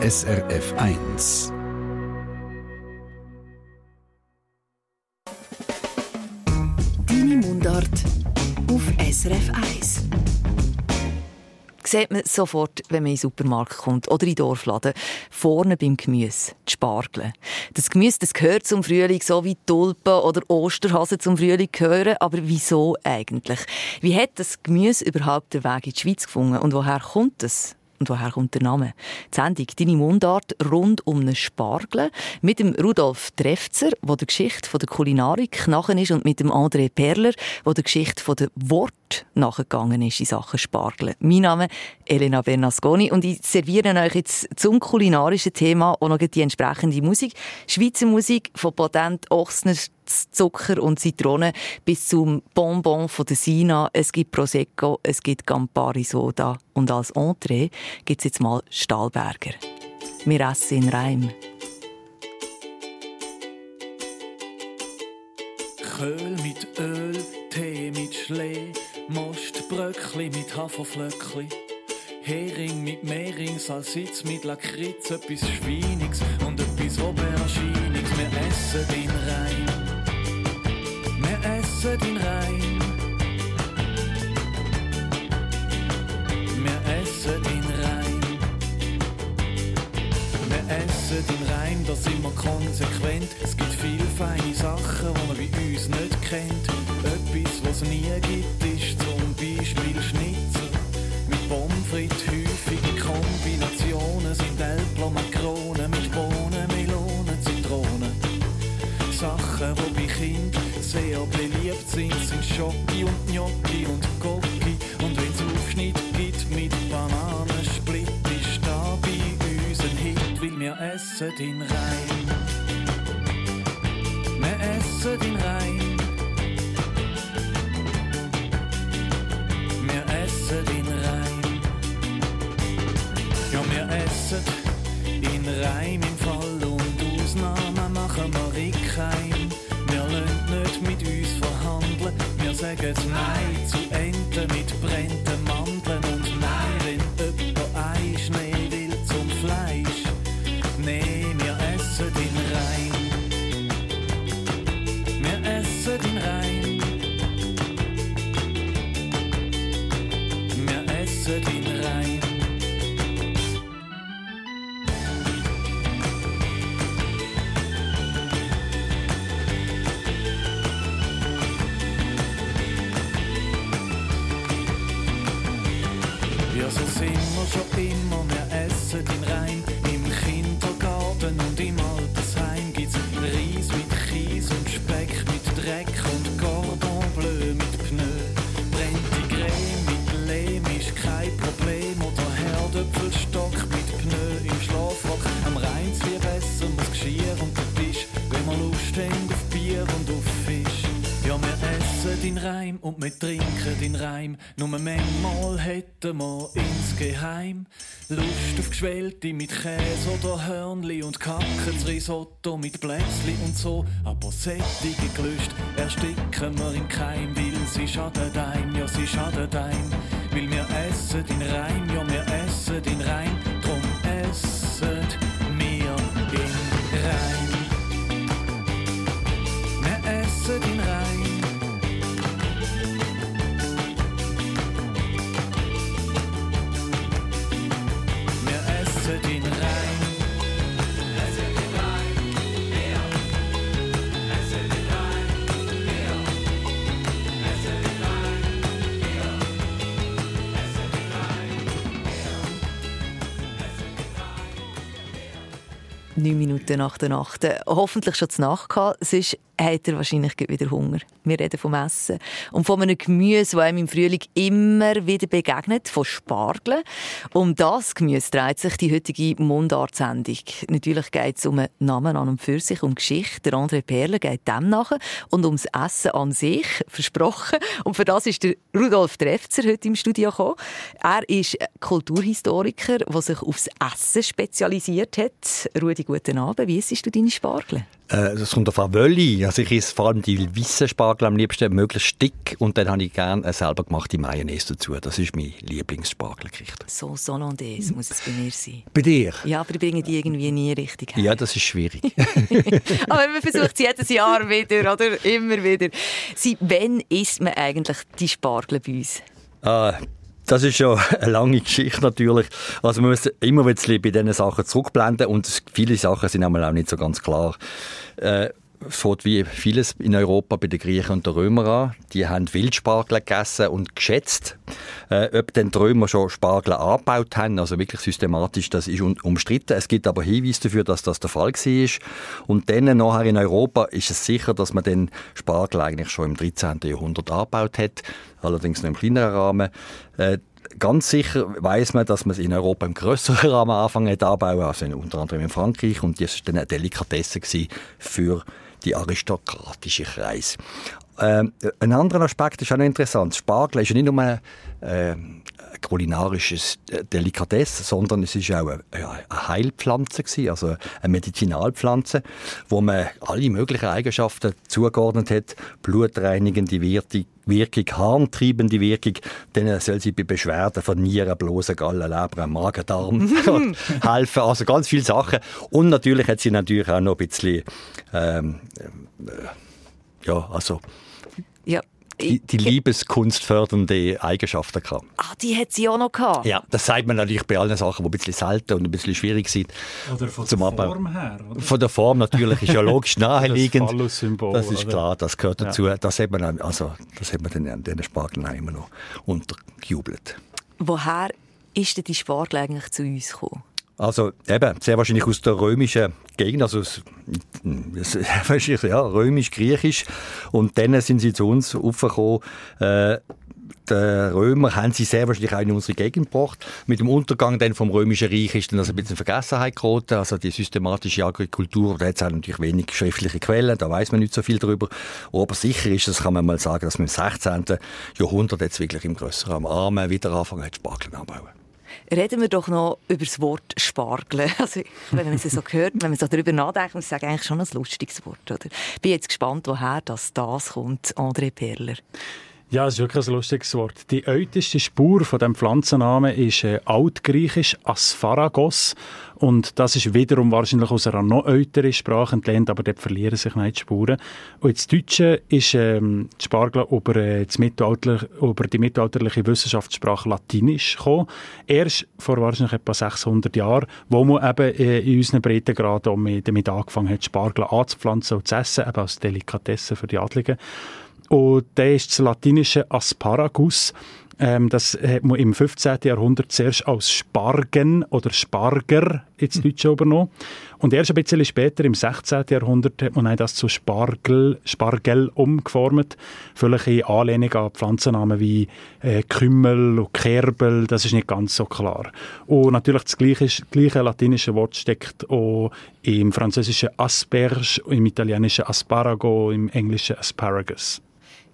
SRF 1. Deine Mundart auf SRF 1 sieht man sofort, wenn man in den Supermarkt kommt oder in den Dorfladen. Vorne beim Gemüse, die Spargel. Das Gemüse das gehört zum Frühling, so wie Tulpen oder Osterhasen zum Frühling gehören. Aber wieso eigentlich? Wie hat das Gemüse überhaupt den Weg in die Schweiz gefunden und woher kommt es? Und woher kommt der Name? Die Sendung «Deine Mundart» rund um einen Spargel mit dem Rudolf Trefzer, der der Geschichte der Kulinarik nachher ist, und mit dem André Perler, der der Geschichte der Wort nachgegangen ist in Sachen Spargel. Mein Name ist Elena Bernasconi und ich serviere euch jetzt zum kulinarischen Thema auch noch die entsprechende Musik. Schweizer Musik von Patent Ochsner Zucker und Zitrone bis zum Bonbon von der Sina. Es gibt Prosecco, es gibt Campari Soda und als Entree gibt es jetzt mal Stahlberger. Wir essen in Reim. Köhl mit Öl, Tee mit Schlee, Mostbröckli mit Haferflöckli. Hering mit Mehring, Salsitz mit Lakritz, etwas Schweiniges und etwas Auberginiges. Wir essen den Reim essen den Reim. Wir essen den Reim. Wir essen den Reim, da sind wir konsequent. Es gibt viele feine Sachen, die man bei uns nicht kennt. Etwas, was es nie gibt, ist Beispiel Schnitzel. Mit Pommes frites, häufige Kombinationen sind Elbler, Makronen mit Bohnen, Melonen, Zitronen. Sachen, die bei Kindern sehr beliebt sind, sind Schoki und Gnocchi und Gocki. Und wenn's Aufschnitt gibt mit Bananensplit, ist da bei uns ein Hit, weil wir essen den Reim. Wir essen den Reim. Reim im Fall und Ausnahmen machen wir Rickheim nicht mit uns verhandeln. Wir sagen Nein zu und wir trinken den Reim. Nur manchmal hätten wir insgeheim Lust auf Geschwellte mit Käse oder Hörnli und kacken Risotto mit Blätzli und so. Aber sättige Gelüste ersticken wir im Keim, weil sie schadet einem, ja sie schadet einem. Weil wir essen den Reim, ja wir essen den Reim, drum essen wir den Reim. Wir essen in 9 Minuten nach der Nacht. Äh, hoffentlich schon zu Nacht gehabt. Es ist hat er wahrscheinlich wieder Hunger. Wir reden vom Essen und von einem Gemüse, das einem im Frühling immer wieder begegnet, von Spargeln. Um das Gemüse dreht sich die heutige Mundartsendung. Natürlich geht es um einen Namen an und für sich, um Geschichte. Der André Perle geht dem nach und ums Essen an sich, versprochen. Und für das ist der Rudolf Trefzer heute im Studio gekommen. Er ist Kulturhistoriker, der sich aufs Essen spezialisiert hat. Rudi, guten Abend. Wie isst du deine Spargel? Äh, das kommt auf Wölli. Also ich esse vor allem die weißen Spargel am liebsten, möglichst dick. Und dann habe ich gerne eine selber gemachte Mayonnaise dazu. Das ist meine Lieblingsspargelgericht. So Hollandaise muss es bei mir sein. Bei dir? Ja, aber ich bringe die irgendwie nie richtig her. Ja, das ist schwierig. aber man versucht es jedes Jahr wieder, oder? Immer wieder. Sie, wann isst man eigentlich die Spargel bei uns? Ah, das ist ja eine lange Geschichte natürlich. Also man muss immer ein bisschen bei diesen Sachen zurückblenden und viele Sachen sind auch nicht so ganz klar. Äh, fängt wie vieles in Europa bei den Griechen und den Römern an. Die haben Wildspargel gegessen und geschätzt. Äh, ob denn die Römer schon Spargel angebaut haben, also wirklich systematisch, das ist umstritten. Es gibt aber Hinweise dafür, dass das der Fall war. Und dann nachher in Europa ist es sicher, dass man den Spargel eigentlich schon im 13. Jahrhundert angebaut hat, allerdings noch im kleineren Rahmen. Äh, ganz sicher weiß man, dass man es in Europa im größeren Rahmen angefangen hat anbauen, also unter anderem in Frankreich. Und das war dann eine Delikatesse für die aristokratische Kreis. Ähm, ein anderer Aspekt ist auch noch interessant. Spargel ist ja nicht nur äh, kulinarisches Delikatesse, sondern es ist auch eine, eine Heilpflanze gewesen, also eine Medizinalpflanze, wo man alle möglichen Eigenschaften zugeordnet hat, blutreinigende Wirkung, Wirkung, harntriebende Wirkung, dann soll sie bei Beschwerden von Nieren, Blosen, Gallen, Leber, Magen, Darm helfen. Also ganz viele Sachen. Und natürlich hat sie natürlich auch noch ein bisschen, ähm, äh, ja, also ja, die, die liebeskunstfördernde Eigenschaften gehabt. Ah, die hat sie auch noch gehabt? Ja, das sagt man natürlich bei allen Sachen, die ein bisschen selten und ein bisschen schwierig sind. Oder von zum der Abbau. Form her? Oder? Von der Form natürlich, ist ja logisch naheliegend. Das, das ist klar, das gehört dazu. Ja. Das hat man, dann, also, das hat man dann an diesen Spargeln immer noch untergejubelt. Woher ist denn die Spargel eigentlich zu uns gekommen? Also eben, sehr wahrscheinlich aus der römischen Gegend, also wahrscheinlich ja, römisch-griechisch. Und dann sind sie zu uns aufgekommen. Äh, die Römer haben sie sehr wahrscheinlich auch in unsere Gegend gebracht. Mit dem Untergang dann vom Römischen Reich ist dann das ein bisschen Vergessenheit geraten. Also die systematische Agrikultur, da hat es natürlich wenig schriftliche Quellen, da weiß man nicht so viel darüber. Aber sicher ist es, kann man mal sagen, dass man im 16. Jahrhundert jetzt wirklich im grösseren Armen wieder anfangen hat, Spargel anbauen. Reden wir doch noch über das Wort Spargeln. Also, wenn man es so hört, wenn man so darüber nachdenkt, ich sagen, eigentlich schon ein lustiges Wort. Oder? Ich bin jetzt gespannt, woher das, das kommt, André Perler. Ja, es ist wirklich ein lustiges Wort. Die älteste Spur von dem Pflanzennamen ist äh, altgriechisch Aspharagos und das ist wiederum wahrscheinlich aus einer noch älteren Sprache entlehnt, aber dort verlieren sich nicht die Spuren. Und das Deutsche ist ähm, die Spargel über, äh, das über die mittelalterliche Wissenschaftssprache Latinisch gekommen. Erst vor wahrscheinlich etwa 600 Jahren, wo man eben äh, in unseren Breitengraden damit angefangen hat, Spargel anzupflanzen und zu essen, eben als Delikatesse für die Adligen. Und der ist das latinische Asparagus. Ähm, das hat man im 15. Jahrhundert zuerst als Spargen oder Sparger ins Deutsche übernommen. Und erst ein bisschen später, im 16. Jahrhundert, hat man das zu Spargel, Spargel umgeformt. Vielleicht in Anlehnung an Pflanzennamen wie äh, Kümmel und Kerbel, das ist nicht ganz so klar. Und natürlich das gleiche, das gleiche latinische Wort steckt auch im französischen Asperge, im italienischen Asparago, im englischen Asparagus.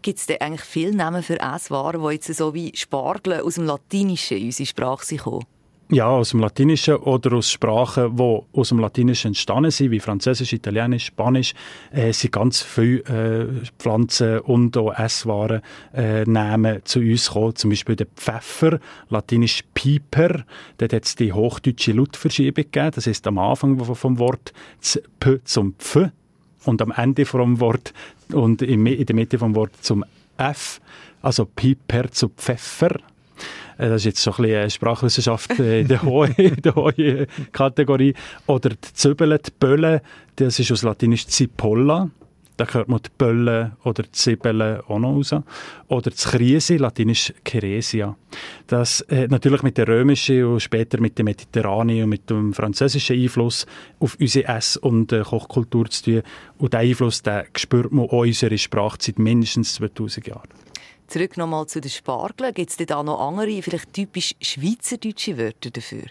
Gibt es denn eigentlich viele Namen für Esswaren, die jetzt so wie Spargel aus dem Latinischen in unsere Sprache kommen? Ja, aus dem Latinischen oder aus Sprachen, die aus dem Latinischen entstanden sind, wie Französisch, Italienisch, Spanisch, äh, sind ganz viele äh, Pflanzen und auch Esswaren äh, Namen zu uns gekommen. Zum Beispiel der Pfeffer, latinisch Piper. Dort hat es die hochdeutsche Lautverschiebung gegeben. Das ist am Anfang vom Wort das P zum Pf und am Ende vom Wort und in der Mitte vom Wort zum F, also Piper zu Pfeffer. Das ist jetzt so ein bisschen Sprachwissenschaft in der hohen, hohen Kategorie. Oder die Zwiebeln, die Böllen, das ist aus Latinisch Zipolla. Da hört man die Böllen oder die Zwiebeln auch noch raus. Oder das Krise, latinisch Ceresia. Das hat natürlich mit der römischen und später mit dem Mediterranean und mit dem französischen Einfluss auf unsere Ess- und Kochkultur zu tun. Und diesen Einfluss den spürt man auch in unserer Sprache seit mindestens 2000 Jahren. Zurück nochmal zu den Spargeln. Gibt es da noch andere, vielleicht typisch schweizerdeutsche Wörter dafür?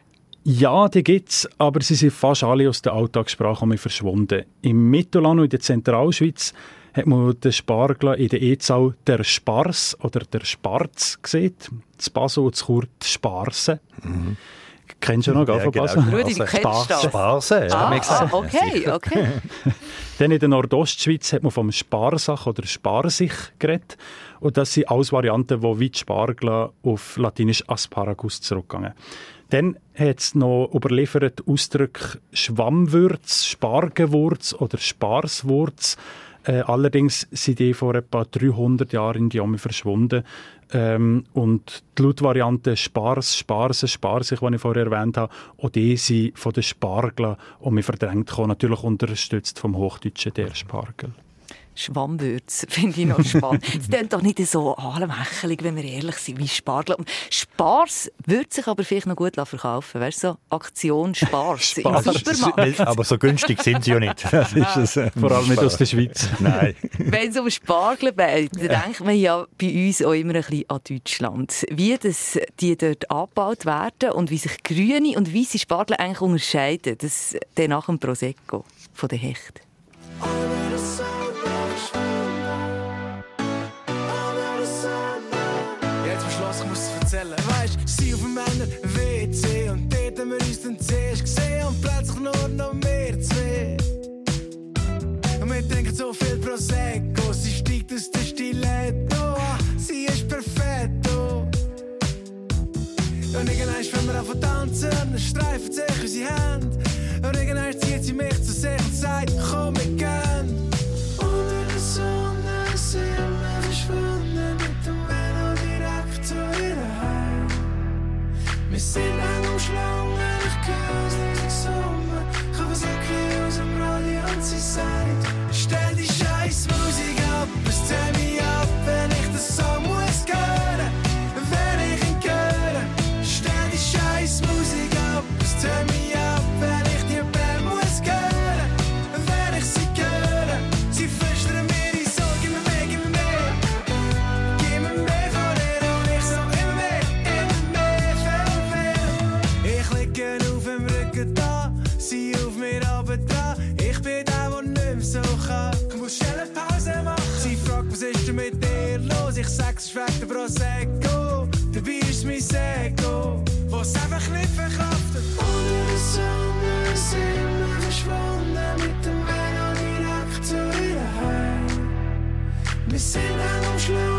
Ja, die gibt es, aber sie sind fast alle aus der Alltagssprache verschwunden. Im Mittelland und in der Zentralschweiz hat man den Spargel in der E-Zahl der Spars oder der Sparz gesehen. Das Basel und das Chur die Sparse. Mhm. Kennst du noch, ja, von genau. Basel? Rudi, du kennst das? Sparse, ja, ah, ah, okay, okay. Dann in der Nordostschweiz hat man vom Sparsach oder Sparsich geredet. Und das sind alles Varianten, die wie die Spargel auf Latinisch Asparagus zurückgehen. Dann hat es noch überliefert Ausdrücke Schwammwürz, Spargenwurz oder Sparswurz. Äh, allerdings sind die vor etwa 300 Jahren in die Omi verschwunden. Ähm, und die Lautvariante Spars, Sparse, Sparsig, die ich vorher erwähnt habe, auch die sind von den Spargeln um mich verdrängt gekommen, natürlich unterstützt vom Hochdeutschen der Spargel. Schwammwürz finde ich noch spannend. Es klingt doch nicht so allmächtig, wenn wir ehrlich sind, wie Spargel. Spars würde sich aber vielleicht noch gut verkaufen. Weißt du, so Aktion Spars, Spars. im Supermarkt. aber so günstig sind sie ja nicht. Das ist es, äh, Vor allem nicht aus der Schweiz. Nein. Wenn es um Spargel geht, dann denkt man ja bei uns auch immer ein bisschen an Deutschland. Wie das, die dort abgebaut werden und wie sich grüne und weiße Spargel eigentlich unterscheiden, das dann nach dem Prosecco von der Hecht. von Tanzen, streifen sich unsere Hände. Und irgendwann zieht sie mich zu sich und sagt, komm, wir gehen. Unter der Sonne sind wir verschwunden mit dem Velo direkt zu ihr Heim. Wir sind lang umschlungen, ich höre es riesig summen. Ich habe es aus dem Radio und sie sagt, stell die scheiß Musik ab, bis 10 Wir sind eng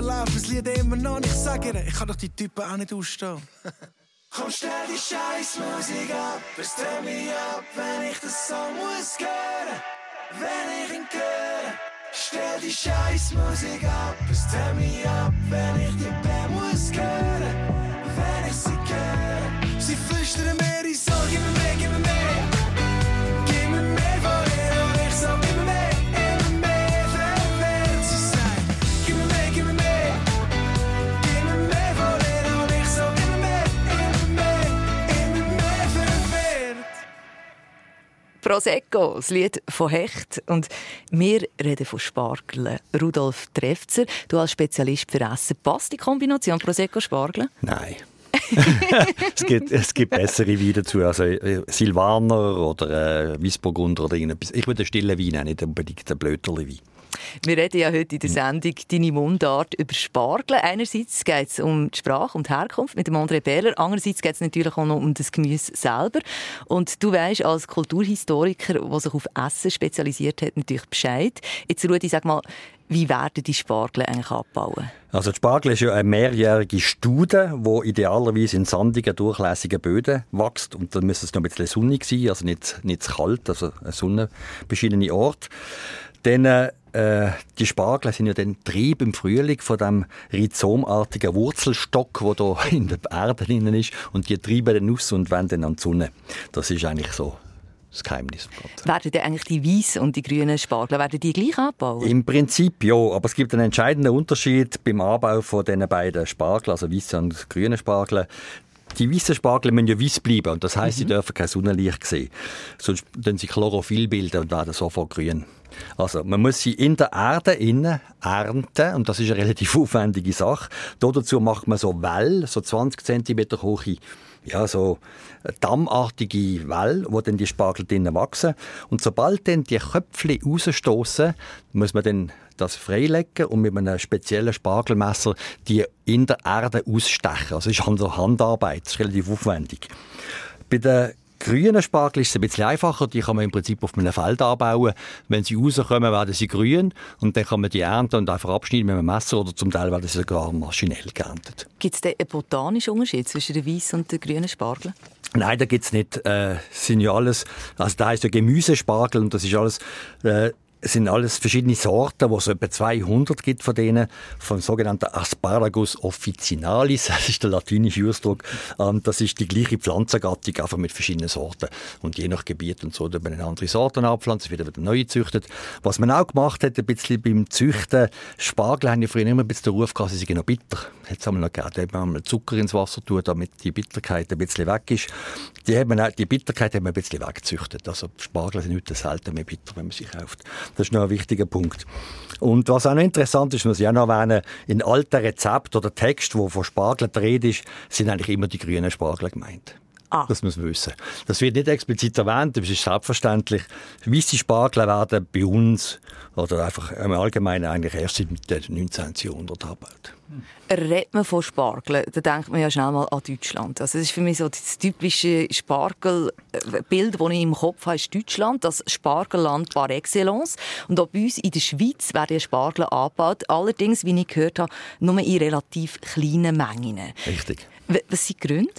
Radio läuft das Lied immer noch. Und ich sag ihr, ich kann doch die Typen auch nicht ausstehen. Komm, stell die scheiß Musik ab, es turn mich ab, wenn ich das so muss hören. Wenn ich ihn höre, stell die scheiß Musik ab, es turn mich ab, wenn ich die Band muss hören. Wenn ich sie höre, sie flüstern mir die so, gib mir mehr, gib mir Prosecco, das Lied von Hecht. Und wir reden von Spargeln. Rudolf Trefzer, du als Spezialist für Essen, passt die Kombination Prosecco-Spargel? Nein. es, gibt, es gibt bessere Weine dazu, also äh, Silvaner oder äh, Weissburgunder oder irgendetwas. Ich würde einen stillen Wein, auch nicht unbedingt einen Blöterli Wein. Wir reden ja heute in der Sendung «Deine Mundart» über Spargel. Einerseits geht es um die Sprache und die Herkunft mit dem André Behler. Andererseits geht es natürlich auch noch um das Gemüse selber. Und du weißt als Kulturhistoriker, der sich auf Essen spezialisiert hat, natürlich Bescheid. Jetzt Rudi, sag mal, wie werden die Spargel eigentlich abbauen? Also die Spargel ist ja eine mehrjährige Studie, die idealerweise in sandigen, durchlässigen Böden wächst. Und dann müsste es noch ein bisschen sonnig sein, also nicht, nicht zu kalt, also ein sonnenbeschienene Ort. Dann, äh, die Spargel sind ja dann Trieb im Frühling von dem rhizomartigen Wurzelstock, der da in der Erde drin ist. Und die treiben dann aus und werden dann an die Sonne. Das ist eigentlich so das Geheimnis. Werden denn eigentlich die weißen und die grünen Spargel werden die gleich abbauen? Im Prinzip ja, aber es gibt einen entscheidenden Unterschied beim Anbau von diesen beiden Spargeln, also weiße und grüne Spargel. Die weißen Spargel müssen ja weiß bleiben und das heißt, mhm. sie dürfen kein Sonnenlicht sehen. Sonst können sie Chlorophyll bilden und werden sofort grün. Also, man muss sie in der Erde innen ernten und das ist eine relativ aufwendige Sache. Dazu macht man so Well, so 20 cm hohe ja, so dammartige Welle, wo dann die Spargel drinnen wachsen. Und sobald dann die Köpfchen rausstoßen, muss man dann das freilegen und mit einem speziellen Spargelmesser die in der Erde ausstechen. Also das ist also Handarbeit, das ist relativ aufwendig. Bei den grünen Spargel ist es ein bisschen einfacher. Die kann man im Prinzip auf einem Feld anbauen. Wenn sie rauskommen, werden sie grün und dann kann man die ernten und einfach abschneiden mit einem Messer oder zum Teil werden sie sogar maschinell geerntet. Gibt es einen botanischen Unterschied zwischen der weißen und der grünen Spargel? Nein, da gibt es nicht. Äh, sind ja alles, also da ist ja Gemüsespargel und das ist alles äh, es sind alles verschiedene Sorten, wo es etwa 200 gibt von denen, vom sogenannten Asparagus officinalis, das ist der latinische Ausdruck. Ähm, das ist die gleiche Pflanzengattung, einfach mit verschiedenen Sorten. Und je nach Gebiet und so, da man andere Sorten abpflanzen, es wird wieder neue gezüchtet. Was man auch gemacht hat, ein bisschen beim Züchten, Spargel haben ja früher immer ein bisschen den Ruf gehabt, sie sind noch bitter. Jetzt haben wir noch gegeben, da haben wir Zucker ins Wasser tun, damit die Bitterkeit ein bisschen weg ist. Die, haben die Bitterkeit haben wir ein bisschen weggezüchtet. Also Spargel sind heute selten mehr bitter, wenn man sie kauft. Das ist noch ein wichtiger Punkt. Und was auch noch interessant ist, muss ich auch noch erwähnen, in alten Rezepten oder Texten, wo von Spargel die Rede ist, sind eigentlich immer die grünen Spargel gemeint. Ah. Das muss man wissen. Das wird nicht explizit erwähnt, das ist selbstverständlich. Weisse Spargel werden bei uns oder einfach im Allgemeinen eigentlich erst seit dem 19. Jahrhundert angebaut. Redet man von Spargeln, dann denkt man ja schnell mal an Deutschland. Also das ist für mich so das typische Spargelbild, das ich im Kopf habe, ist Deutschland, das Spargelland par excellence. Und auch bei uns in der Schweiz werden Spargel angebaut, allerdings, wie ich gehört habe, nur in relativ kleinen Mengen. Richtig. Was sind die Gründe?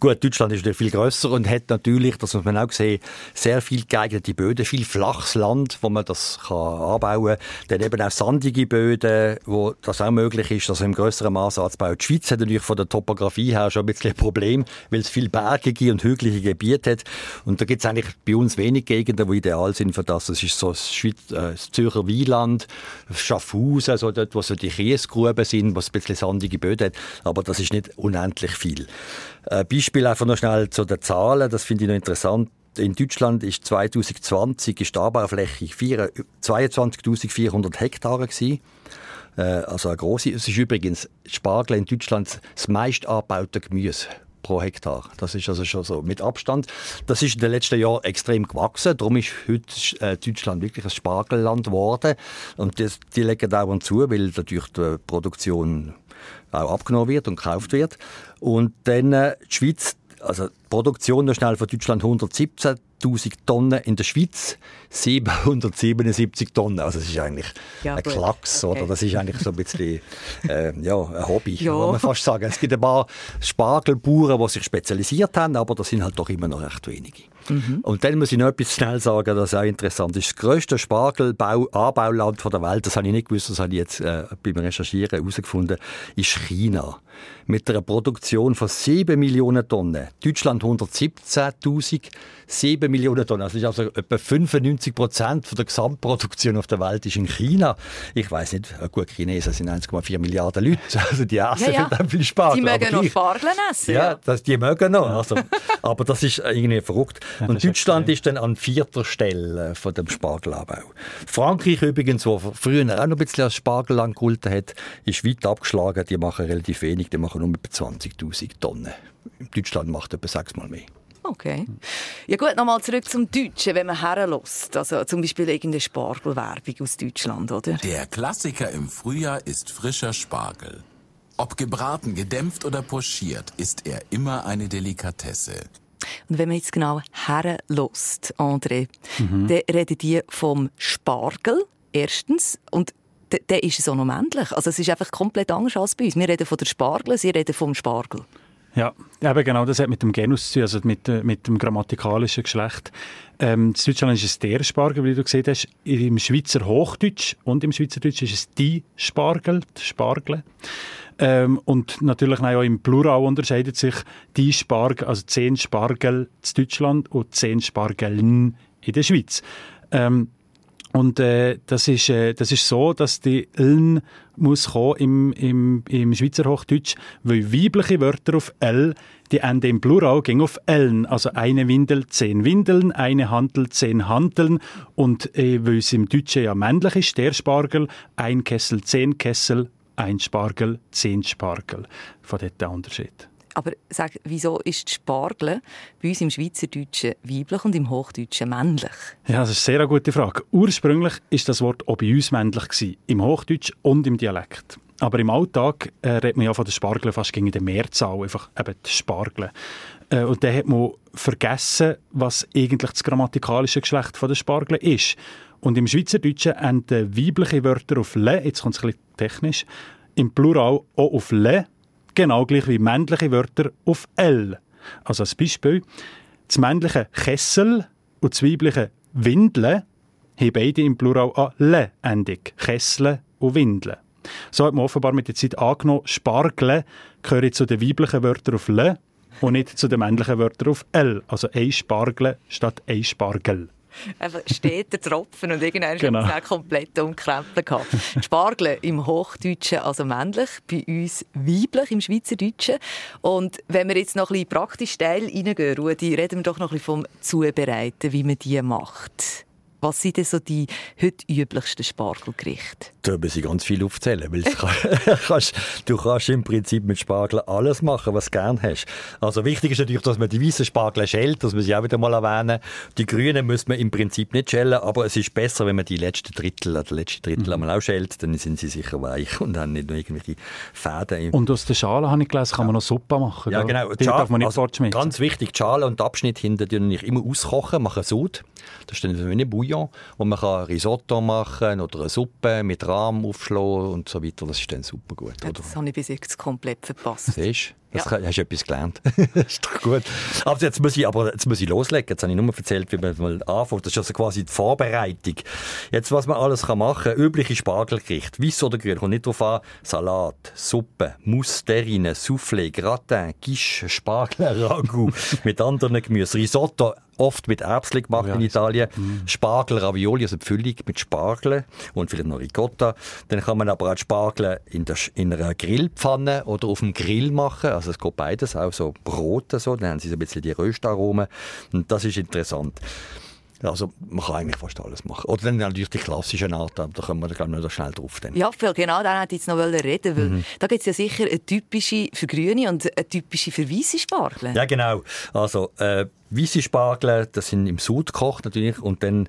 Gut, Deutschland ist natürlich viel grösser und hat natürlich, das muss man auch sehen, sehr viel geeignete Böden, viel flaches Land, wo man das kann anbauen kann. Dann eben auch sandige Böden, wo das auch möglich ist, also im größeren Maß anzubauen. Die Schweiz hat natürlich von der Topografie her schon ein bisschen ein Problem, weil es viel bergige und hügelige Gebiete hat. Und da gibt es eigentlich bei uns wenig Gegenden, die ideal sind für das. Das ist so das, Schweiz, äh, das Zürcher Wieland, Schaffhausen, so dort, wo so die Kiesgruben sind, wo es ein bisschen sandige Böden hat. Aber das ist nicht unendlich viel. Ein äh, Beispiel einfach noch schnell zu den Zahlen, das finde ich noch interessant. In Deutschland ist 2020 ist die Anbaufläche 22.400 Hektar gewesen. Äh, also eine grosse. Es ist übrigens Spargel in Deutschland das meist angebaute Gemüse pro Hektar. Das ist also schon so mit Abstand. Das ist in den letzten Jahren extrem gewachsen. Darum ist heute äh, Deutschland wirklich ein Spargelland geworden. Und das, die legen dauernd zu, weil natürlich die Produktion auch abgenommen wird und gekauft wird. Und dann äh, die Schweiz, also die Produktion schnell von Deutschland 117 1000 Tonnen, in der Schweiz 777 Tonnen. Also das ist eigentlich ja, ein Klacks, okay. oder? Das ist eigentlich so ein bisschen äh, ja, ein Hobby, ja. kann man fast sagen. Es gibt ein paar Spargelbauern, die sich spezialisiert haben, aber das sind halt doch immer noch recht wenige. Mhm. Und dann muss ich noch etwas schnell sagen, das auch interessant ist. Das grösste Spargelanbauland der Welt, das habe ich nicht gewusst, das habe ich jetzt äh, beim Recherchieren herausgefunden, ist China. Mit einer Produktion von 7 Millionen Tonnen. Deutschland 117.000, 7 Millionen Tonnen. Also, also etwa 95 Prozent der Gesamtproduktion auf der Welt ist in China. Ich weiß nicht, äh, gut, Chinesen sind 1,4 Milliarden Leute. Also die essen ja, ja. viel Spargel. Die mögen noch Spargel essen. Ja, das, die mögen noch. Also, aber das ist irgendwie verrückt. Ja, und Deutschland ist dann an vierter Stelle von dem Spargelanbau. Frankreich übrigens, wo früher auch noch ein bisschen als Spargelland gehalten hat, ist weit abgeschlagen. Die machen relativ wenig, die machen nur etwa 20'000 Tonnen. Deutschland macht etwa sechsmal mehr. Okay. Ja gut, nochmal zurück zum Deutschen, wenn man herlässt. Also zum Beispiel irgendeine Spargelwerbung aus Deutschland, oder? Der Klassiker im Frühjahr ist frischer Spargel. Ob gebraten, gedämpft oder pochiert, ist er immer eine Delikatesse. Und wenn man jetzt genau herlässt, André, mhm. dann reden die vom Spargel, erstens, und der ist es auch noch männlich. Also es ist einfach komplett anders als bei uns. Wir reden von der Spargel, sie reden vom Spargel. Ja, eben genau, das hat mit dem Genus zu tun, also mit, äh, mit dem grammatikalischen Geschlecht. Ähm, in Deutschland ist es der Spargel, wie du gesehen hast. Im Schweizer Hochdeutsch und im Schweizerdeutsch ist es die Spargel, die Spargel. Ähm, und natürlich auch im Plural unterscheidet sich die Spargel, also zehn Spargel in Deutschland und zehn Spargeln in der Schweiz. Ähm, und äh, das, ist, äh, das ist so, dass die Ln muss kommen im, im, im Schweizer Hochdeutsch, weil weibliche Wörter auf L, die enden im Plural, gehen auf Ln. Also eine Windel, zehn Windeln, eine Handel, zehn Handeln. Und äh, weil es im Deutschen ja männlich ist, der Spargel, ein Kessel, zehn Kessel, ein Spargel, zehn Spargel. Von dort der Unterschied. Aber sag, wieso ist die Spargel bei uns im Schweizerdeutschen weiblich und im Hochdeutschen männlich? Ja, das ist eine sehr gute Frage. Ursprünglich ist das Wort auch bei uns männlich gewesen, im Hochdeutsch und im Dialekt. Aber im Alltag äh, redet man ja von der Spargel fast gegen die Mehrzahl, einfach eben die Spargel. Äh, und dann hat man vergessen, was eigentlich das grammatikalische Geschlecht von der Spargel ist. Und im Schweizerdeutschen enden weibliche Wörter auf «le», jetzt kommt es ein bisschen technisch, im Plural auch auf «le», genau gleich wie männliche Wörter auf «l». Also als Beispiel, das männliche «Kessel» und das weibliche «Windle» haben beide im Plural an «le» Endung. «Kessel» und «Windle». So hat man offenbar mit der Zeit angenommen, «Spargle» gehören zu den weiblichen Wörtern auf «le» und nicht zu den männlichen Wörtern auf «l». Also «ein Spargle» statt «ein Spargel». Einfach steht der Tropfen und irgendwann genau. hat es komplett umkrempelt gehabt. Spargel im Hochdeutschen also männlich, bei uns weiblich im Schweizerdeutschen. Und wenn wir jetzt noch ein bisschen praktisch Teil reingehen, Rudi, reden wir doch noch ein bisschen vom Zubereiten, wie man die macht. Was sind denn so die heute üblichsten Spargelgerichte? Da ich ganz viel aufzählen, weil kannst, du kannst im Prinzip mit Spargel alles machen, was du gerne hast. Also wichtig ist natürlich, dass man die weißen Spargel schält, das muss ich auch wieder mal erwähnen. Die grünen muss man im Prinzip nicht schälen, aber es ist besser, wenn man die letzten Drittel, oder letzte Drittel mhm. einmal auch schält, dann sind sie sicher weich und haben nicht nur irgendwelche Fäden. Und aus der Schale, habe ich gelesen, kann man noch Suppe machen. Ja, genau. Die Schale, darf man nicht also, Ganz wichtig, die Schale und der Abschnitt hinten die ich immer auskochen, machen Sud. Das ist dann wie eine Bouillon, wo man kann Risotto machen oder eine Suppe mit Rahm aufschlagen und so weiter. Das ist dann super gut. Ja, das habe ich bis jetzt komplett verpasst. Siehst du? Ja. Hast du etwas gelernt. das ist doch gut. Aber jetzt muss ich, aber jetzt muss ich loslegen. Jetzt habe ich nur erzählt, wie man mal anfängt. Das ist also quasi die Vorbereitung. Jetzt, was man alles machen kann. Übliche Spargelgerichte. Weiss oder grün. Kommt nicht darauf an. Salat, Suppe, Musterine, Soufflé, Gratin, Quiche, Spargel, Ragout mit anderen Gemüsen. Risotto, oft mit Erbsen gemacht oh ja, in Italien. Mm. Spargel, Ravioli, also Füllung mit Spargel und vielleicht noch Ricotta. Dann kann man aber auch Spargel in, der, in einer Grillpfanne oder auf dem Grill machen. Also es geht beides, auch so Brote, so. dann haben sie so ein bisschen die Röstaromen. Und das ist interessant. Also man kann eigentlich fast alles machen. Oder dann natürlich die klassischen Arten, da kommen wir glaube ich noch schnell drauf. Dann. Ja, genau, da hätte ich jetzt noch reden weil mhm. da gibt es ja sicher eine typische für grüne und eine typische für weiße Spargel. Ja, genau. Also äh, Weisse Spargel, das sind im Sud gekocht natürlich und dann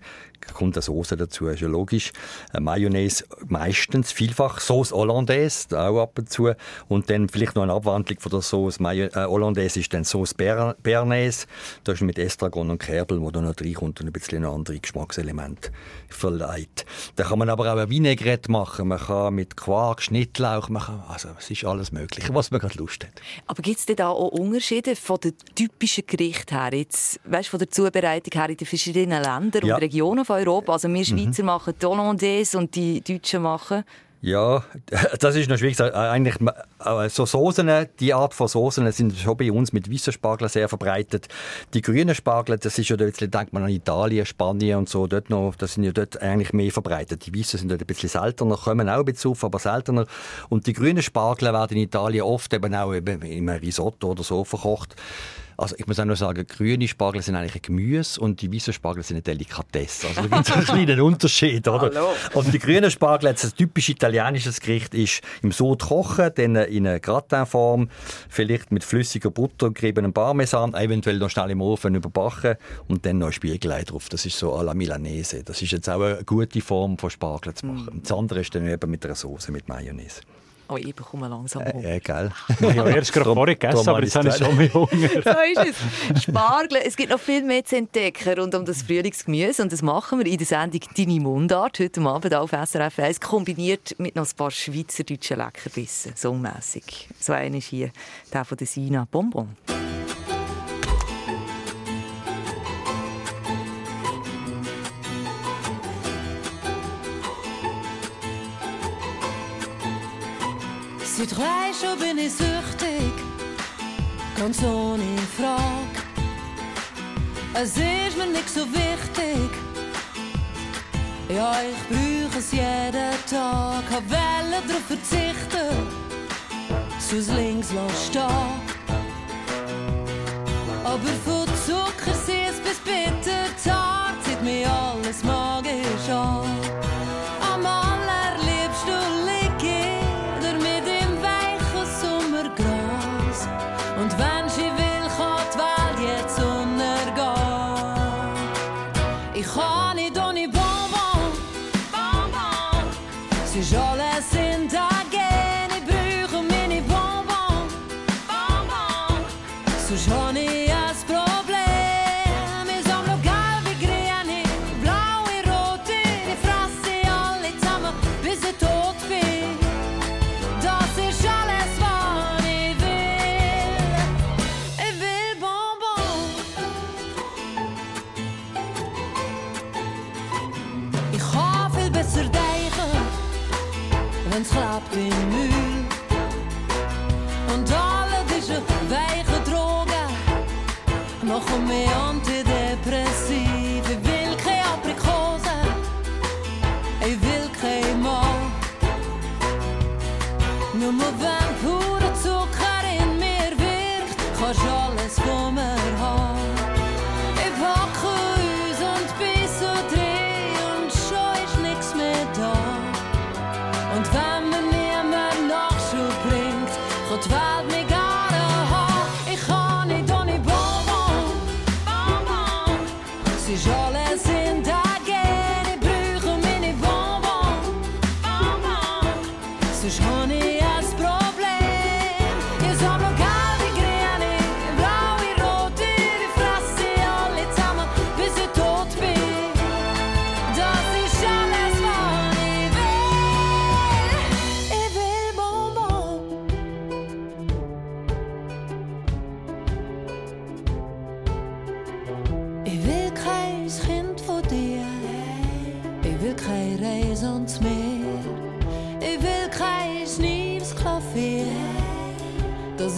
kommt eine Soße dazu, ist ja logisch. Eine Mayonnaise meistens, vielfach Sauce Hollandaise, auch ab und zu. Und dann vielleicht noch eine Abwandlung von der Sauce Mayo äh, Hollandaise ist dann Sauce Bernaise. Das ist mit Estragon und Kerbel, wo da noch reinkommt und ein bisschen ein anderes Geschmackselement verleiht. Da kann man aber auch ein Vinaigrette machen. Man kann mit Quark, Schnittlauch machen. Also es ist alles möglich, was man gerade Lust hat. Aber gibt es denn da auch Unterschiede von den typischen Gerichten her? Jetzt, weißt, von der Zubereitung her in den verschiedenen Ländern ja. und Regionen von Europa? Also wir Schweizer mhm. machen die Hollandaise und die Deutschen machen ja, das ist noch schwierig. Eigentlich, so Soßen, die Art von Soßen sind schon bei uns mit weißen Spargeln sehr verbreitet. Die grünen Spargel, das ist ja, jetzt denkt man an Italien, Spanien und so, dort noch, das sind ja dort eigentlich mehr verbreitet. Die weißen sind dort ein bisschen seltener, kommen auch ein bisschen auf, aber seltener. Und die grünen Spargel werden in Italien oft eben auch eben in einem Risotto oder so verkocht. Also ich muss auch noch sagen, grüne Spargel sind eigentlich ein Gemüse und die weißen Spargel sind eine Delikatesse. Also da gibt es einen kleinen Unterschied, oder? Hallo. Und die grünen Spargel, jetzt ein typisch italienisches Gericht, ist im Sod kochen, dann in einer Gratinform, vielleicht mit flüssiger Butter, geriebenem Parmesan, eventuell noch schnell im Ofen überbacken und dann noch ein Spiegelei drauf. Das ist so à la Milanese. Das ist jetzt auch eine gute Form von Spargel zu machen. Mm. Das andere ist dann eben mit einer Soße mit Mayonnaise. Oh, ich bekomme langsam Hunger. Äh, äh, gell? Ich habe erst gerade vorhin gegessen, aber jetzt habe ich schon mehr Hunger. So ist es. Spargel. Es gibt noch viel mehr zu entdecken rund um das Frühlingsgemüse. Und das machen wir in der Sendung «Deine Mundart» heute Abend auf SRF 1, kombiniert mit noch ein paar schweizerdeutschen Leckerbissen. Songmässig. So einer ist hier der von der Sina Bonbon. Seit drei schon bin ich süchtig, ganz ohne Frage. Es ist mir nicht so wichtig, ja, ich brauche es jeden Tag. Hab Welle drauf verzichten, sonst links lass stehen. Aber von Zuckersüß bis bitter zieht mir alles magisch an. Ich kann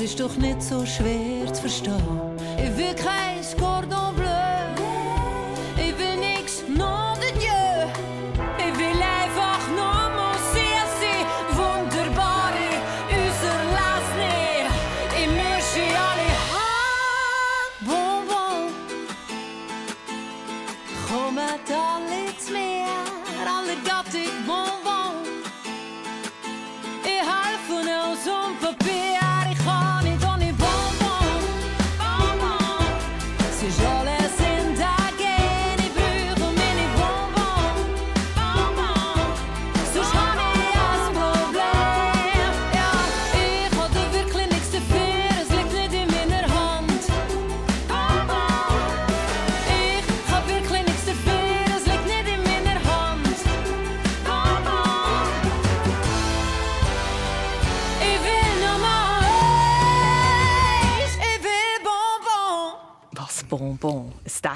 ist doch nicht so schwer zu verstehen. Ich will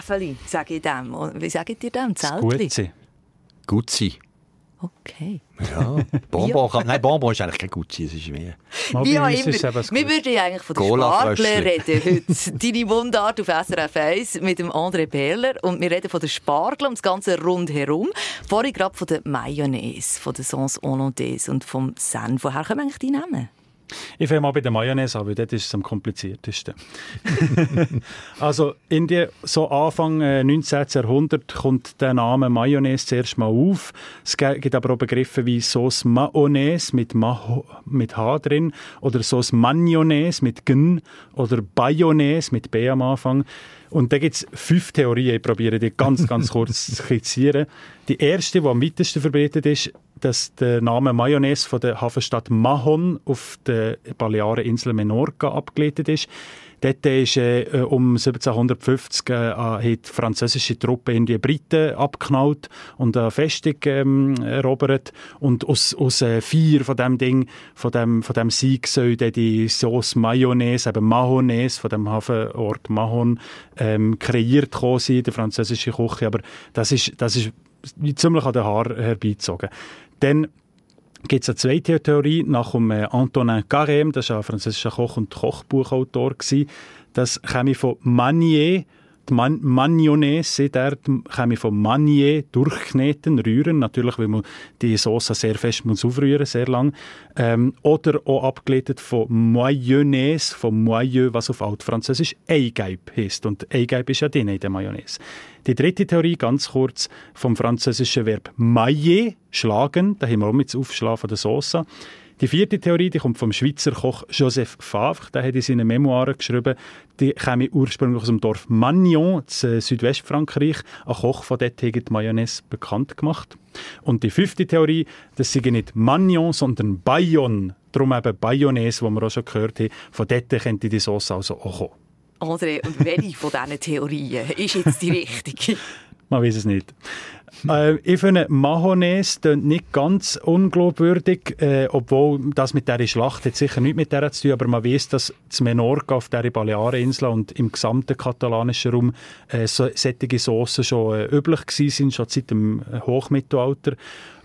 Steffeli, sage ich dem. Und Wie sagt ihr dem? Zeltli? Gut sein. Gut sein. Okay. Ja, Bonbon kann, nein, Bonbon ist eigentlich kein Gucci, es ist mehr. Wie auch immer. Wir würden ja eigentlich von. Spargel reden heute. Deine Mundart auf SRF 1 mit dem André Perler. Und wir reden von der Spargel und das Ganze rundherum. Vorhin gerade von der Mayonnaise, von der Sauce Hollandaise und vom Senf. Woher kommen eigentlich die Namen? Ich fange mal bei der Mayonnaise an, weil dort ist es am kompliziertesten. also Indien, so Anfang äh, 19. Jahrhundert kommt der Name Mayonnaise zuerst mal auf. Es gibt aber auch Begriffe wie Sauce Mayonnaise mit, Ma mit H drin oder Sauce Mayonnaise mit G oder Bayonnaise mit B am Anfang. Und da gibt es fünf Theorien, ich probiere die ganz, ganz kurz zu skizzieren. Die erste, die am weitesten verbreitet ist, dass der Name Mayonnaise von der Hafenstadt Mahon auf der Baleareninsel Menorca abgeleitet ist. Dort ist äh, um 1750 äh, die französische Truppe in die Briten abgeknallt und eine Festung ähm, erobert. Und aus, aus äh, vier von dem Ding, von dem, von dem Sieg soll die Sauce Mayonnaise, eben Mahonnaise, von dem Hafenort Mahon, ähm, kreiert sein, der französische Küche. Aber das ist, das ist ziemlich an den Haar herbeizogen. Dann gibt es eine zweite Theorie nach dem äh, Antonin Carême, das war ein französischer Koch und Kochbuchautor. Das käme von Manier, die Man Mayonnaise, der käme von Manier, durchkneten, rühren, natürlich, weil man die Sauce sehr fest muss aufrühren, sehr lang. Ähm, oder auch abgeleitet von Mayonnaise, von Moyeu, was auf Altfranzösisch Eigelb heisst. Und Eigelb ist ja drin in der Mayonnaise. Die dritte Theorie, ganz kurz, vom französischen Verb mailler, schlagen, da haben wir auch mit dem Aufschlagen der Sauce. Die vierte Theorie die kommt vom Schweizer Koch Joseph Favre. Der hat in seinen Memoiren geschrieben, die käme ursprünglich aus dem Dorf Magnon, in Südwestfrankreich. Ein Koch von dort hat die Mayonnaise bekannt gemacht. Und die fünfte Theorie, das sei nicht Magnon, sondern Bayonne. Darum eben Bayonnaise, wo wir auch schon gehört haben. Von dort könnte die Sauce also auch kommen. André, und welche von diesen Theorien ist jetzt die richtige? Man weiß es nicht. Äh, ich finde, Mahonnaise klingt nicht ganz unglaubwürdig, äh, obwohl das mit dieser Schlacht hat sicher nichts mit der zu tun, aber man weiß, dass zu Menorca auf der Baleareninsel und im gesamten katalanischen Raum äh, so, solche Soßen schon äh, üblich gewesen sind, schon seit dem Hochmittelalter.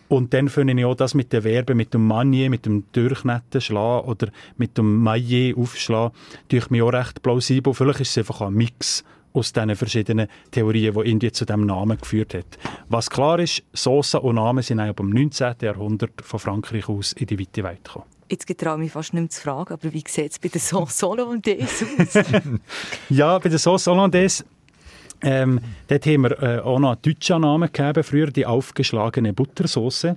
Und dann finde ich auch das mit den Verben, mit dem Manier, mit dem Durchnetten schlagen oder mit dem Maillet aufschlagen, durch mich auch recht plausibel. Vielleicht ist es einfach ein Mix aus diesen verschiedenen Theorien, die Indien zu diesem Namen geführt hat. Was klar ist, Soßen und Namen sind ab dem 19. Jahrhundert von Frankreich aus in die weite Welt gekommen. Jetzt getraue ich mich fast nicht mehr zu fragen, aber wie sieht es bei der Sauce Hollandaise aus? Ja, bei der Sauce Hollandaise ähm, dort haben wir äh, auch noch einen deutschen Namen gegeben, früher die aufgeschlagene Buttersauce.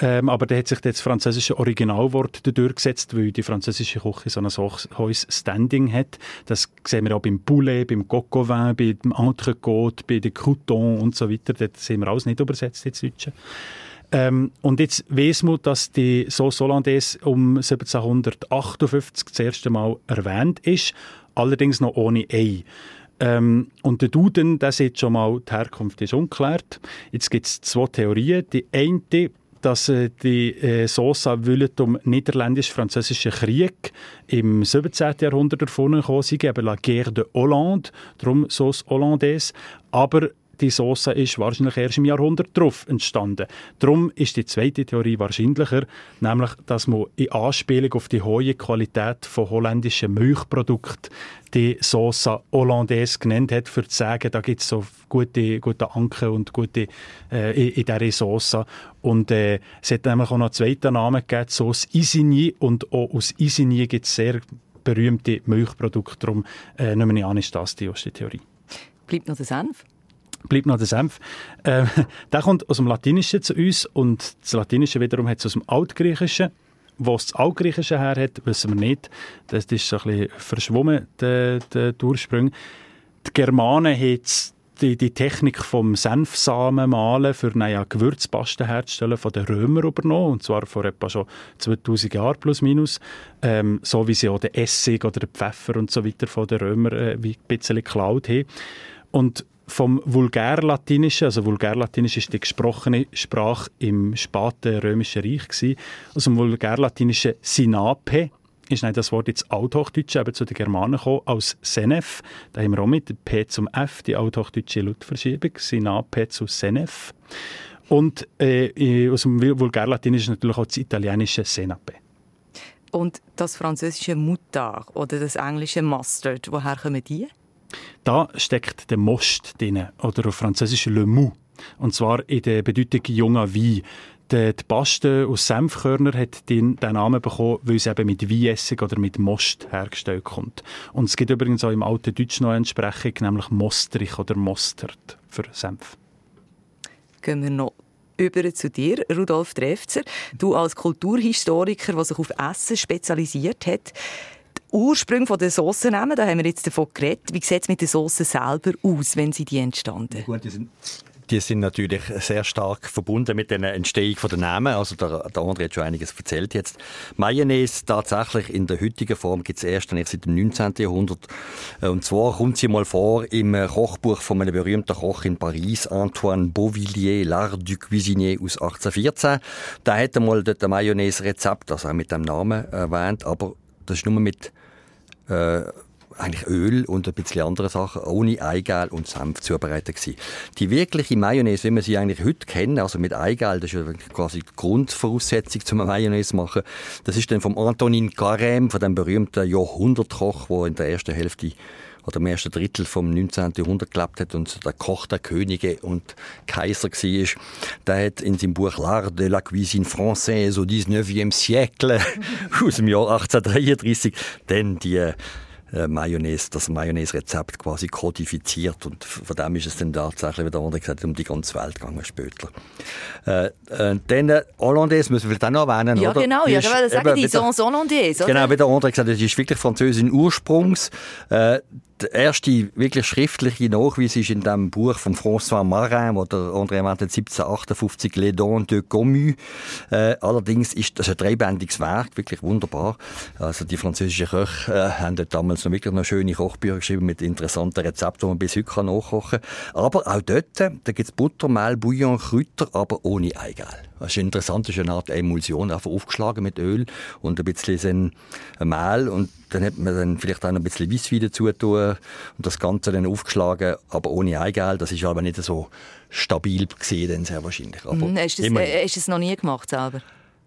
Ähm, aber da hat sich das französische Originalwort durchgesetzt, weil die französische Küche so ein hohes Standing hat. Das sehen wir auch beim Poulet, beim Coq vin, beim Entrecôte, bei den Croutons und so weiter. Das sehen wir alles nicht übersetzt ins Deutsche. Ähm, und jetzt weiss man, dass die Sauce Hollandaise um 1758 das erste Mal erwähnt ist, allerdings noch ohne Ei. Ähm, und der Duden, der sieht schon mal, die Herkunft ist unklärt. Jetzt gibt es zwei Theorien. Die eine, dass äh, die äh, Soße wollen um niederländisch-französischen Krieg im 17. Jahrhundert erfunden gekommen eben la Guerre de Hollande, darum Sauce Hollandaise. Aber die Sauce ist wahrscheinlich erst im Jahrhundert darauf entstanden. Darum ist die zweite Theorie wahrscheinlicher, nämlich, dass man in Anspielung auf die hohe Qualität von holländischen Milchprodukten die Sauce Hollandaise genannt hat, für zu sagen, da gibt es so gute, gute Anken und gute äh, in, dieser Sauce. Und äh, es hat nämlich auch noch einen zweiten Namen gegeben, Sauce Isigny, und auch aus Isigny gibt es sehr berühmte Milchprodukte. Darum äh, nehmen wir an, ist das die erste Theorie. Bleibt noch der Senf? Bleibt noch der Senf. Ähm, der kommt aus dem Latinischen zu uns und das Latinische wiederum hat es aus dem Altgriechischen. Wo es das Altgriechische her hat, wissen wir nicht. Das ist so ein bisschen verschwommen, der, Ursprung. Die Germanen haben die, die Technik vom Senfsamenmalen für naja, Gewürzpasten herzustellen von den Römern übernommen, und zwar vor etwa schon 2000 Jahren plus minus, ähm, so wie sie auch den Essig oder den Pfeffer und so weiter von den Römern äh, ein bisschen geklaut haben. Und vom Vulgärlatinischen, also Vulgärlatinisch ist die gesprochene Sprache im späten Römischen Reich gewesen. Aus dem Vulgärlatinischen Sinape ist das Wort ins Althochdeutsche eben zu den Germanen gekommen, als Senef. Da haben wir auch mit P zum F, die althochdeutsche Lautverschiebung, Sinape zu Senef. Und äh, aus dem Vulgärlatinisch natürlich auch das italienische Senape. Und das französische Moutard oder das englische Mustard, woher kommen die? Da steckt der Most drin, oder auf Französisch Le Mou. Und zwar in der Bedeutung junger Wein. Die, Paste aus Senfkörner hat den, den Namen bekommen, weil es eben mit Weinessig oder mit Most hergestellt kommt. Und es gibt übrigens auch im alten Deutsch noch eine Entsprechung, nämlich Mostrich oder Mostert für Senf. Gehen wir noch über zu dir, Rudolf Trefzer. Du als Kulturhistoriker, der sich auf Essen spezialisiert hat. Die Ursprünge der Soße nehmen, da haben wir jetzt davon geredet. Wie sieht es mit der Soße selber aus, wenn sie die entstanden? Gut, die sind die sind natürlich sehr stark verbunden mit der Entstehung der Namen. Also der, der André hat schon einiges erzählt jetzt. Mayonnaise tatsächlich in der heutigen Form gibt es erst seit dem 19. Jahrhundert. Und zwar kommt sie mal vor im Kochbuch von einem berühmten Koch in Paris, Antoine Beauvilliers, L'Art du Cuisinier aus 1814. Da hat er mal das Mayonnaise-Rezept, also auch mit dem Namen erwähnt, aber das ist nur mit äh, eigentlich Öl und ein bisschen andere Sachen ohne Eigelb und Senf zubereitet gewesen. Die wirkliche Mayonnaise, wie wir sie eigentlich heute kennen, also mit Eigelb, das ist ja quasi die Grundvoraussetzung zum Mayonnaise machen, das ist dann vom Antonin Carême, von dem berühmten Jahrhundertkoch, der in der ersten Hälfte oder im ersten Drittel vom 19. Jahrhundert gelebt hat und der Koch der Könige und Kaiser war, der hat in seinem Buch L'Art de la Cuisine Française au 19e siècle aus dem Jahr 1833 dann die äh, Mayonnaise, das Mayonnaise-Rezept quasi kodifiziert und von dem ist es dann tatsächlich, wie der andere gesagt um die ganze Welt gegangen später. Äh, äh, dann äh, Hollandaise müssen wir auch noch erwähnen, ja, oder? genau, Die ja, ist ich wollte sagen, eben die Sauce Hollandaise, oder? Genau, wie der andere gesagt hat, das ist wirklich französischen Ursprungs. Äh, der erste wirklich schriftliche Nachweis ist in dem Buch von François Marin, wo der André erwähnt hat, 1758, Les Dons de Commu. Äh, allerdings ist das ein dreibändiges Werk, wirklich wunderbar. Also die französischen Köche äh, haben dort damals noch wirklich noch schöne Kochbücher geschrieben mit interessanten Rezepten, die man bis heute nachkochen kann. Aber auch dort, äh, da gibt es Butter, Mehl, Bouillon, Kräuter, aber ohne Eigelb. Das ist interessant, das ist eine Art Emulsion, einfach aufgeschlagen mit Öl und ein bisschen Mehl und dann hat man dann vielleicht auch noch ein bisschen Weisswein dazu tun und das Ganze dann aufgeschlagen, aber ohne Eigelb. Das ist aber nicht so stabil gesehen, sehr wahrscheinlich. Aber Hast du es, äh, hast du es noch nie gemacht selber?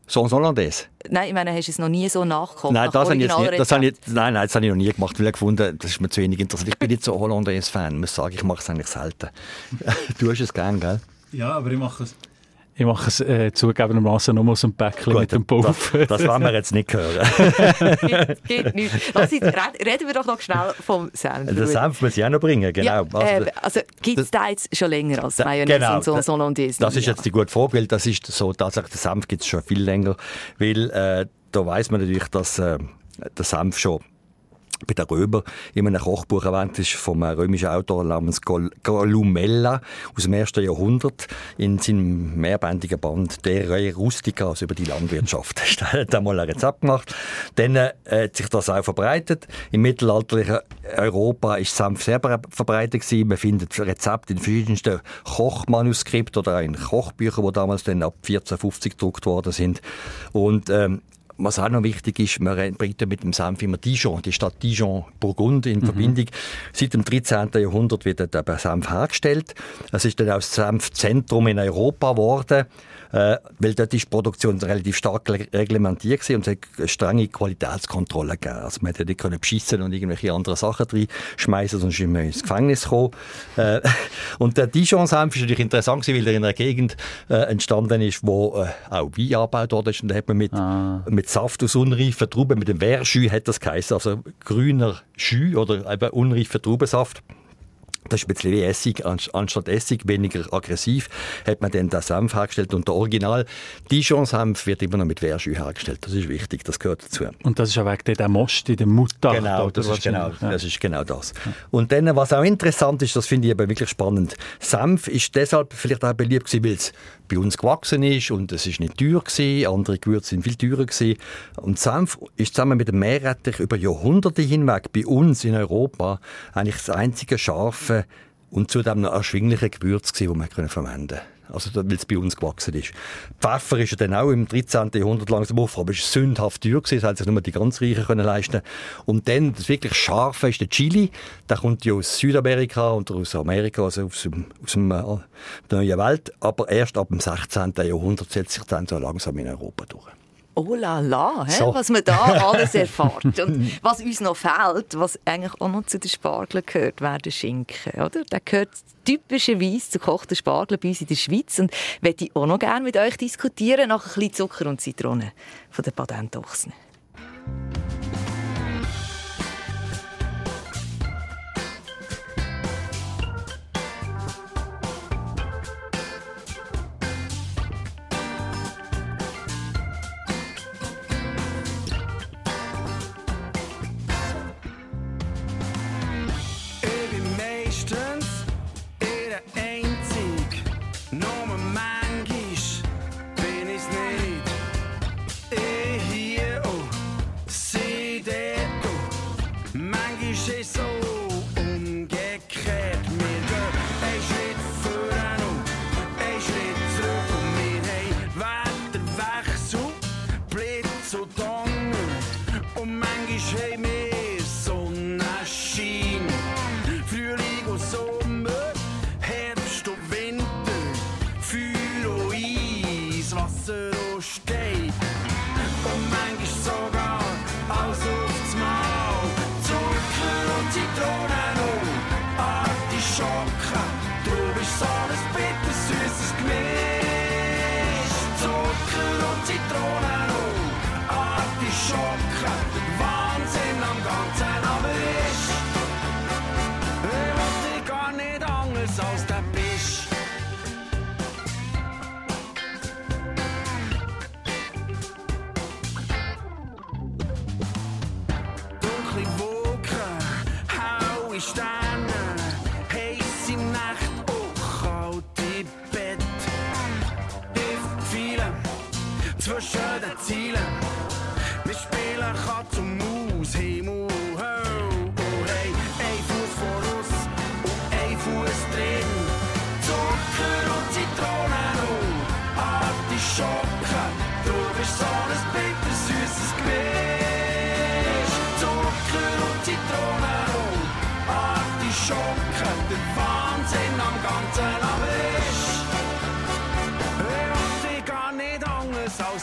Sauce Hollandaise? Nein, ich meine, hast du es noch nie so nachgekocht? Nein, nach das habe ich jetzt nicht, das habe ich, nein, nein, das habe ich noch nie gemacht, weil ich gefunden, das ist mir zu wenig interessant. Ich bin nicht so Hollandaise-Fan, muss sagen, ich mache es eigentlich selten. du hast es gern, gell? Ja, aber ich mache es. Ich mache es äh, zugegebenermaßen nur aus dem Päckchen mit dem das, Pulver. das wollen wir jetzt nicht hören. Geht, geht nicht. Lass red- reden wir doch noch schnell vom Senf. Den Senf muss ich auch noch bringen, genau. Ja, Also, äh, also gibt es da jetzt schon länger als Mayonnaise genau, und so da- Hollandaise? Das ist jetzt die gute weil das ist so, tatsächlich, der Senf gibt es schon viel länger, weil äh, da weiß man natürlich, dass äh, der Senf schon bei den Römer in einem Kochbuch erwähnt ist vom äh, römischen Autor namens Columella aus dem ersten Jahrhundert in seinem mehrbändigen Band Der Re Rustica, also über die Landwirtschaft. da hat er mal ein Rezept gemacht. Dann äh, hat sich das auch verbreitet. Im mittelalterlichen Europa ist Senf sehr bre- verbreitet gewesen. Man findet Rezepte in verschiedensten Kochmanuskripten oder auch in Kochbüchern, die damals dann ab 1450 gedruckt worden sind. Und ähm, was auch noch wichtig ist, man bringt ja mit dem Senf immer Dijon, die Stadt Dijon, Burgund in Verbindung. Seit dem 13. Jahrhundert wird eben Senf hergestellt. Es ist dann auch das Senfzentrum in Europa geworden, äh, weil dort ist die Produktion relativ stark le- reglementiert gewesen und es hat strenge Qualitätskontrolle gegeben. Also man hätte nicht können beschissen und irgendwelche anderen Sachen reinschmeißen, sonst ist man ins Gefängnis gekommen. Äh, und der Dijon-Senf ist natürlich interessant gewesen, weil er in einer Gegend äh, entstanden ist, wo äh, auch Wein angebaut ist und da hat man mit, mit Saft aus unreifen Trauben, mit dem Verjus hat das geheißen, also grüner Jus oder eben unreifer Traubensaft. Das ist ein bisschen wie Essig, anst- anstatt Essig, weniger aggressiv, hat man dann den Senf hergestellt. Und der Original Dijon-Senf wird immer noch mit Verjus hergestellt. Das ist wichtig, das gehört dazu. Und das ist auch wegen der Most in der Mutter. Genau, das ist genau, Ja. das ist genau das. Und dann, was auch interessant ist, das finde ich aber wirklich spannend. Senf ist deshalb vielleicht auch beliebt gewesen, weil es bei uns gewachsen ist und es ist nicht teuer gewesen. Andere Gewürze sind viel teurer gewesen. Und Senf ist zusammen mit dem Meerrettich über Jahrhunderte hinweg bei uns in Europa eigentlich das einzige scharfe und zudem noch erschwingliche Gewürz gewesen, das man verwenden konnte. Also, weil es bei uns gewachsen ist. Pfeffer ist ja dann auch im 13. Jahrhundert langsam auf, aber es ist sündhaft teuer gewesen, das sich nur die ganz Reichen können leisten. Und dann, das wirklich Scharfe ist der Chili. Der kommt ja aus Südamerika und aus Amerika, also aus dem, aus dem äh, neuen Welt. Aber erst ab dem 16. Jahrhundert setzt sich dann so langsam in Europa durch. Oh la la? So. was man da alles erfährt. Und was uns noch fehlt, was eigentlich auch noch zu den Spargeln gehört, wäre der Schinken. Oder? Der gehört typischerweise zu gekochten Spargeln bei uns in der Schweiz. Und möchte ich auch noch gerne mit euch diskutieren, nach ein bisschen Zucker und Zitrone von den Patentochsen.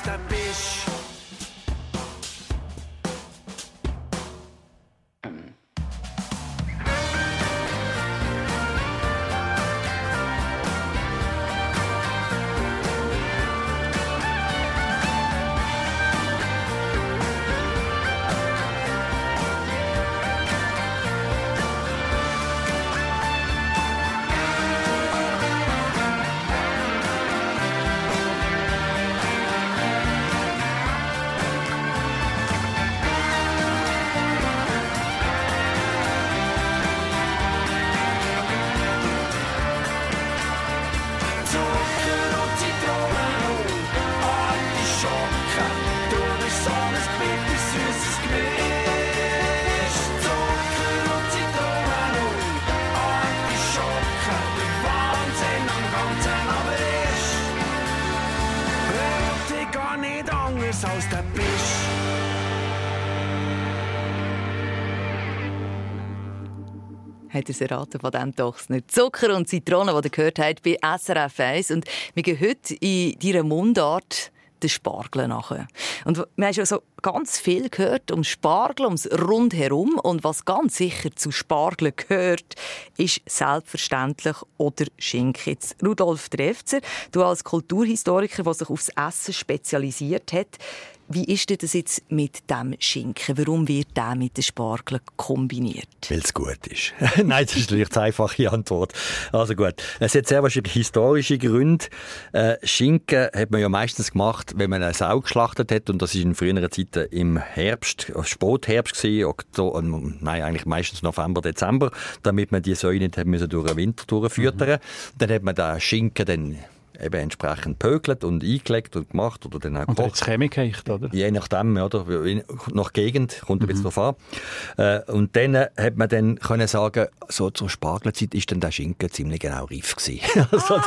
Anders als Hat er es erraten von doch nicht. Zucker und Zitronen, die ihr gehört habt bei SRF 1. Und wir gehen heute in deiner Mundart den Spargel nachher. Und wir haben schon so ganz viel gehört um Spargel, ums Rundherum. Und was ganz sicher zu Spargel gehört, ist selbstverständlich oder Schinken. Jetzt, Rudolf Trefzer, du als Kulturhistoriker, der sich aufs Essen spezialisiert hat, wie ist denn das jetzt mit dem Schinken? Warum wird der mit den Spargeln kombiniert? Weil es gut ist. Nein, das ist natürlich die einfache Antwort. Also gut. Es hat sehr wahrscheinlich historische Gründe. Äh, Schinken hat man ja meistens gemacht, wenn man eine Sau geschlachtet hat. Und das ist in früheren Zeiten im Herbst, äh, Spätherbst gewesen, Oktober, nein, eigentlich meistens November, Dezember, damit man die Säue nicht durch den Winter durchfüttern. Dann hat man den Schinken dann eben entsprechend pökelt und eingelegt und gemacht oder dann auch Und gekocht. jetzt Chemie geheicht, oder? Je nachdem, oder? Nach Gegend, kommt ein bisschen drauf an. Äh, und dann äh, hat man dann können sagen, so zur Spargelzeit ist dann der Schinken ziemlich genau reif gewesen. also,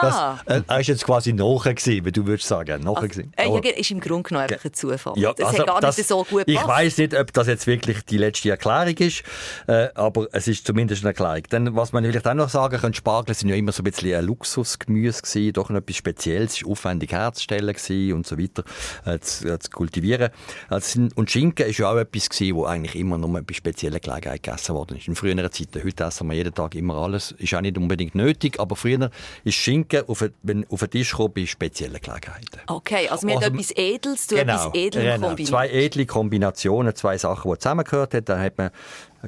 das, äh, er ist jetzt quasi nachher gewesen, wie du würdest sagen, nachher gewesen. Äh, ja, ist im Grunde genommen einfach ein Zufall. ja, das also hat gar das- nicht so gut Ich gepasst. weiß nicht, ob das jetzt wirklich die letzte Erklärung ist, äh, aber es ist zumindest eine Erklärung. Dann, was man vielleicht auch noch sagen kann, Spargel sind ja immer so ein bisschen ein Luxusgemüse gewesen. Irgendwie doch noch etwas Spezielles. Es war aufwendig herzustellen gewesen und so weiter, äh, zu, äh, zu kultivieren. Also, und Schinken ist ja auch etwas gewesen, wo eigentlich immer nur bei speziellen Gelegenheiten gegessen worden ist. In früheren Zeiten, heute essen wir jeden Tag immer alles. Ist auch nicht unbedingt nötig, aber früher ist Schinken auf, wenn, auf den Tisch gekommen bei speziellen Gelegenheiten. Okay, also wir Also, haben etwas Edles zu etwas Edlem genau. kombiniert. Zwei edle Kombinationen, zwei Sachen, die zusammengehört haben, dann hat man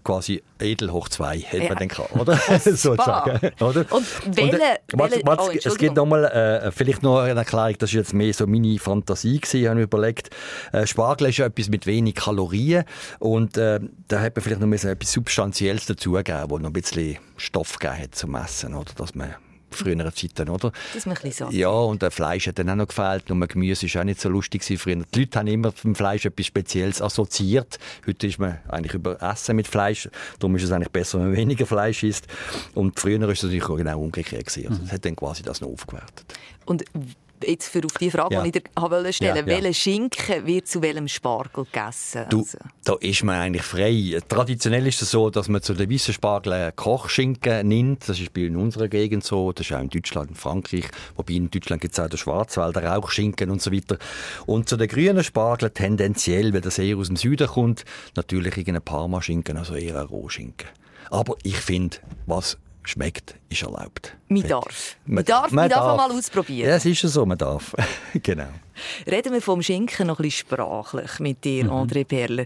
quasi edel hoch zwei, hat Ja. man dann gehabt, oder? Sozusagen, oder? Und welche- äh, welche- was, oh, es gibt nochmal, äh, vielleicht noch eine Erklärung, das ist jetzt mehr so meine Fantasie gewesen, habe ich überlegt. Äh, Spargel ist ja etwas mit wenig Kalorien und äh, da hat man vielleicht noch etwas Substanzielles dazugeben, wo noch ein bisschen Stoff gegeben hat zum Essen, oder? Dass man früheren Zeiten, oder? Dass man ein satt Ja, und das Fleisch hat dann auch noch gefehlt. Nur Gemüse war auch nicht so lustig früher. Die Leute haben immer vom Fleisch etwas Spezielles assoziiert. Heute ist man eigentlich über Essen mit Fleisch. Darum ist es eigentlich besser, wenn man weniger Fleisch isst. Und früher ist es natürlich auch genau umgekehrt gewesen. Also, das hat dann quasi das noch aufgewertet. Und jetzt für auf die Frage, Ja. die ich dir wollte stellen Ja, ja. welcher Schinken wird zu welchem Spargel gegessen? Du, Also, da ist man eigentlich frei. Traditionell ist es so, dass man zu den weißen Spargel Kochschinken nimmt. Das ist in unserer Gegend so. Das ist auch in Deutschland, in Frankreich. Wobei in Deutschland gibt es auch den Schwarzwälder Rauchschinken und so weiter. Und zu den grünen Spargeln tendenziell, weil das eher aus dem Süden kommt, natürlich irgendein Parmaschinken, also eher ein Rohschinken. Aber ich finde, was schmeckt, ist erlaubt. Man darf. Man darf- man darf mal ausprobieren. Ja, es ist ja so, man darf. genau. Reden wir vom Schinken noch ein bisschen sprachlich mit dir, Mhm. André Perler.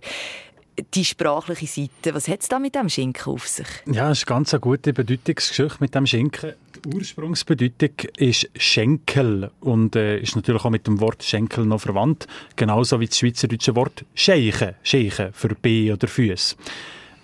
Die sprachliche Seite, was hat es da mit dem Schinken auf sich? Ja, das ist ganz eine gute Bedeutungsgeschichte mit dem Schinken. Die Ursprungsbedeutung ist Schenkel und äh, ist natürlich auch mit dem Wort Schenkel noch verwandt. Genauso wie das schweizerdeutsche Wort Scheiche, Scheiche für B oder Füße.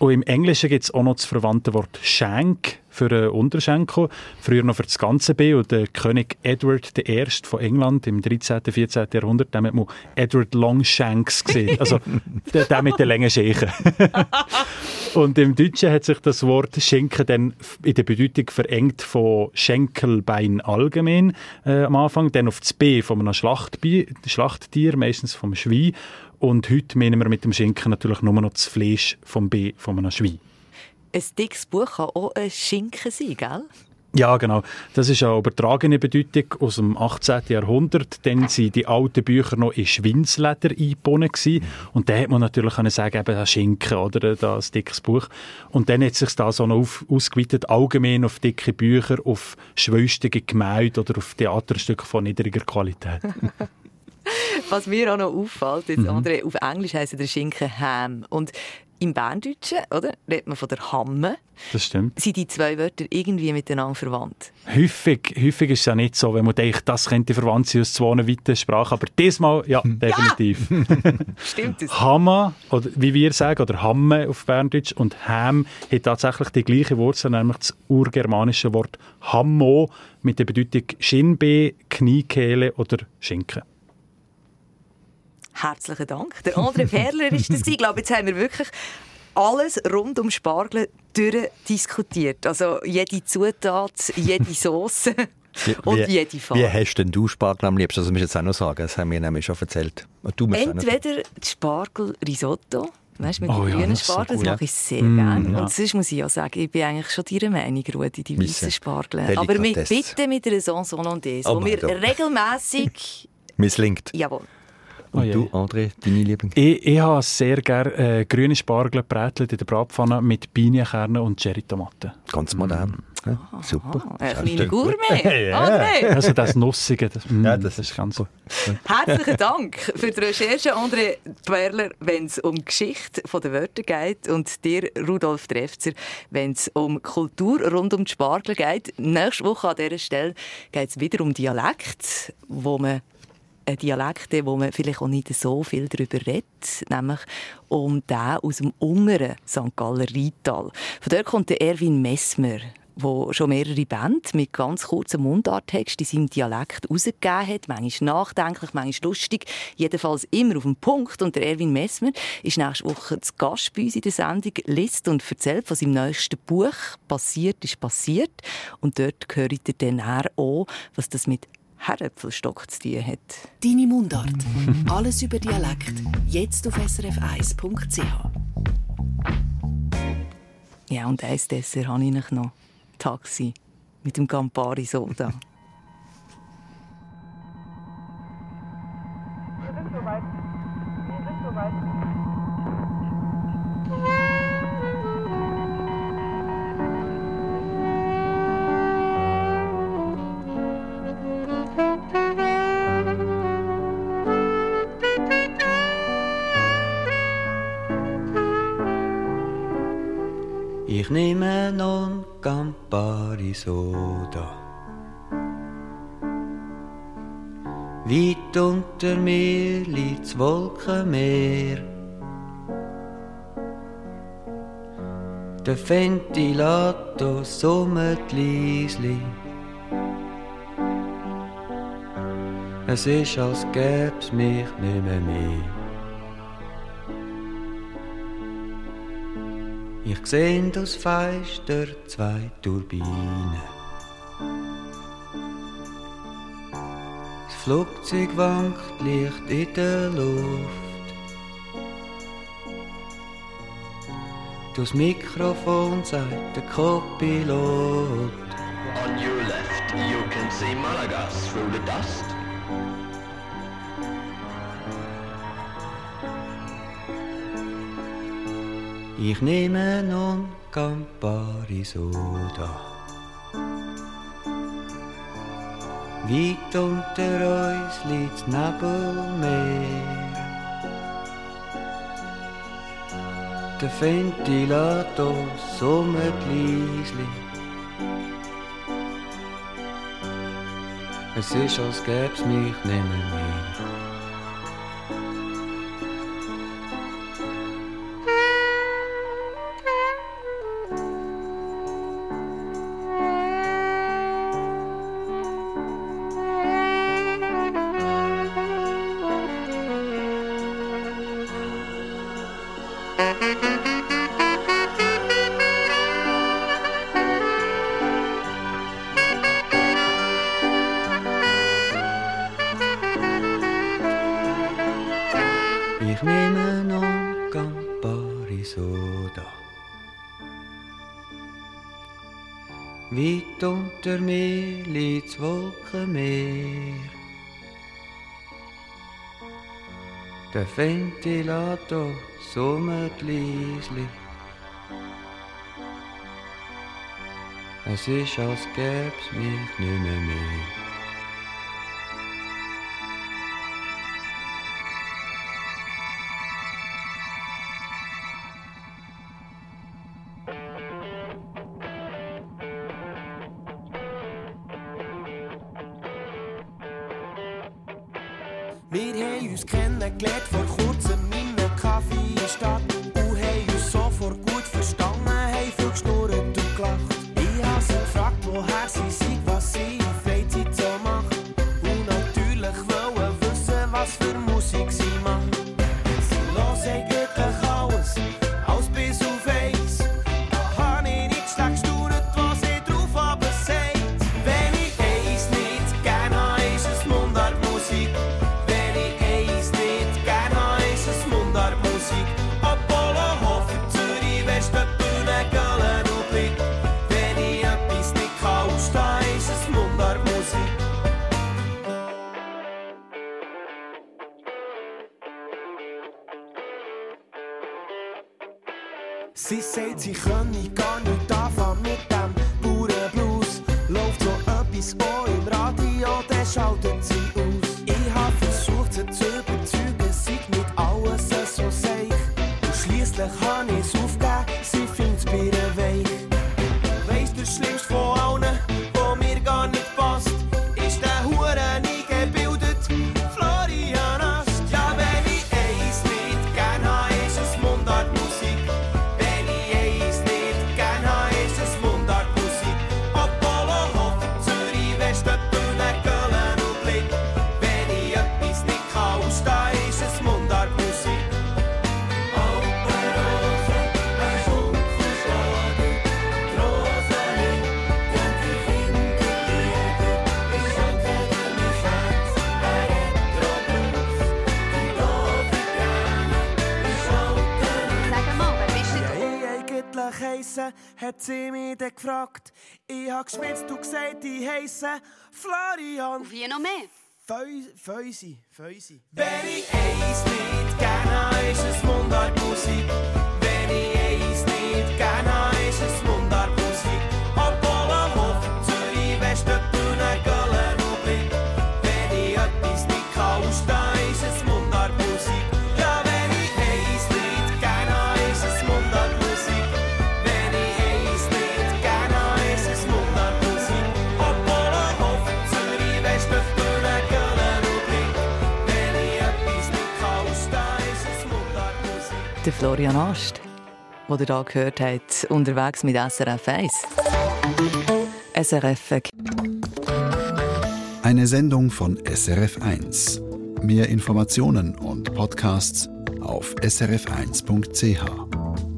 Und im Englischen gibt es auch noch das verwandte Wort Shank für einen Unterschenkel. Früher noch für das ganze B. Und der König Edward I. von England im 13. 14. Jahrhundert, dem hat man Edward Longshanks gesehen. Also der, der mit den langen Schächen. Und im Deutschen hat sich das Wort Schinken dann in der Bedeutung verengt von Schenkelbein allgemein äh, am Anfang, dann auf das B von einem Schlachtbi Schlachttier, meistens vom Schwein. Und heute meinen wir mit dem Schinken natürlich nur noch das Fleisch vom B von einem Schwein. Ein dickes Buch kann auch ein Schinken sein, gell? Ja, genau. Das ist eine übertragene Bedeutung aus dem 18. Jahrhundert. Dann sind die alten Bücher noch in Schwinsleder eingebunden gewesen. Und dann hat man natürlich können sagen, eben das Schinken oder das dickes Buch. Und dann hat sich das auch noch auf, ausgeweitet, allgemein auf dicke Bücher, auf schwülstige Gemälde oder auf Theaterstücke von niedriger Qualität. Was mir auch noch auffällt, jetzt, Mhm. André, auf Englisch heisst der Schinken Ham. Und im Berndeutschen, oder, redet man von der Hamme. Das stimmt. Sind die zwei Wörter irgendwie miteinander verwandt? Häufig, häufig ist es ja nicht so, wenn man denkt, das könnte verwandt sein aus zwei weiteren Sprachen. Aber diesmal, ja, definitiv. Stimmt das? Hammer, oder wie wir sagen, oder Hamme auf Berndeutsch, und Ham hat tatsächlich die gleiche Wurzel, nämlich das urgermanische Wort Hammo mit der Bedeutung Schienbein, Kniekehle oder Schinken. Herzlichen Dank. Der André Perler ist das. Ich glaube, jetzt haben wir wirklich alles rund um Spargel durchdiskutiert. Also jede Zutat, jede Sauce und wie, jede Farbe. Wie hast denn du Spargel am liebsten? Das musst du jetzt auch noch sagen. Das haben wir nämlich schon erzählt. Und Du Entweder Spargel-Risotto, weißt du, mit Oh ja, grünen so Spargel, das mache ich sehr Mm, gerne. ja. Und sonst muss ich auch sagen, ich bin eigentlich schon deiner Meinung, Rudi, die weißen Spargel. Aber mit, bitte mit einer Sauce Hollandaise, Oh wo mein wir Gott. regelmässig, Misslingt. jawohl, Oh Und je. du, André, deine Liebling? Ich, ich habe sehr gerne äh, grüne Spargel gebrätelt in der Bratpfanne mit Pinienkernen und Cherrytomaten. Ganz modern. Ja, super. Ah, ein Ja, kleiner stimmt. Gourmet. Ja. André, Also das Nussige, das, mm, Ja, das das ist ganz... herzlichen Dank für die Recherche, André Perler, wenn es um Geschichte der Wörter geht und dir, Rudolf Trefzer, wenn es um Kultur rund um die Spargel geht. Nächste Woche an dieser Stelle geht es wieder um Dialekt, wo man ein Dialekt, wo man vielleicht auch nicht so viel darüber redet, nämlich um den aus dem unteren St. Galler Rheintal. Von dort kommt der Erwin Messmer, der schon mehrere Bands mit ganz kurzem Mundarttext in seinem Dialekt herausgegeben hat. Manchmal nachdenklich, manchmal lustig, jedenfalls immer auf den Punkt. Und der Erwin Messmer ist nächste Woche zu Gast bei uns in der Sendung, liest und erzählt von seinem neuesten Buch «Passiert ist passiert». Und dort hört ihr dann auch, was das mit Herdöpfelstock zu tun hat. Deine Mundart. Alles über Dialekt. Jetzt auf srf1.ch. Ja, und eins Dessert habe ich noch. Taxi. Mit dem Campari-Soda. Wir sind soweit. Wir sind soweit. Ich nehme non Campari Soda. Weit unter mir liegt das Wolkenmeer. Der Ventilator summt Liesli. Es ist, als gäb's mich nimmer mehr. Ich seh das Feister zwei Turbinen. Das Flugzeug wankt leicht in der Luft. Das Mikrofon sagt der Copilot. On your left, you can see Malaga through the dust. Ich nehme nun Campari Soda. Weit unter uns liegt Nebelmeer. Der Ventilator summt leislich. Es ist, als gäb's mich nimmer mehr. Der Ventilator summt leislich. Es ist, als gäb's mich nimmer mehr. heiße, hat sie mich dann gefragt. Ich hab geschwitzt und gesagt, ich heisse Florian. Wie noch mehr? Föusi, Feusi. Wenn ich eins nicht gerne habe, ist es Mundartmusik. Der Florian Ast, den ihr hier gehört habt, unterwegs mit SRF 1. SRF Eine Sendung von SRF 1. Mehr Informationen und Podcasts auf srf1.ch.